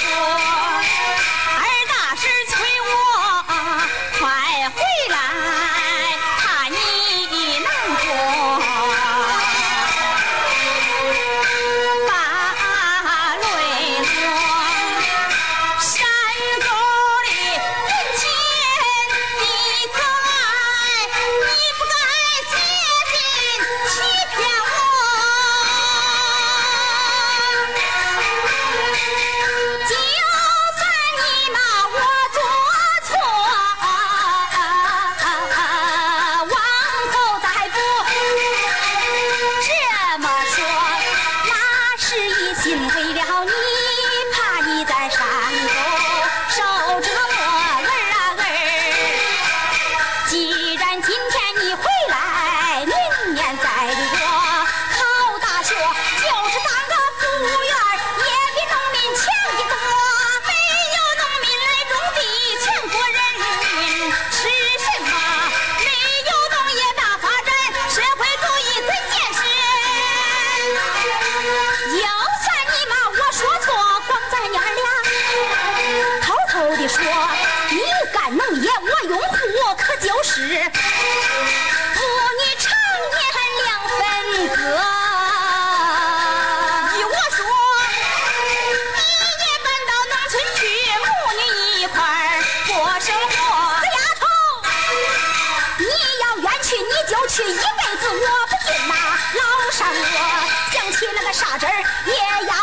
Oh. 因为了你，是父女常年两分割。依我说，你也搬到农村去，母女一块儿过生活。死丫头！你要愿去你就去，一辈子我不进呐。老山我想起那个啥子儿，也要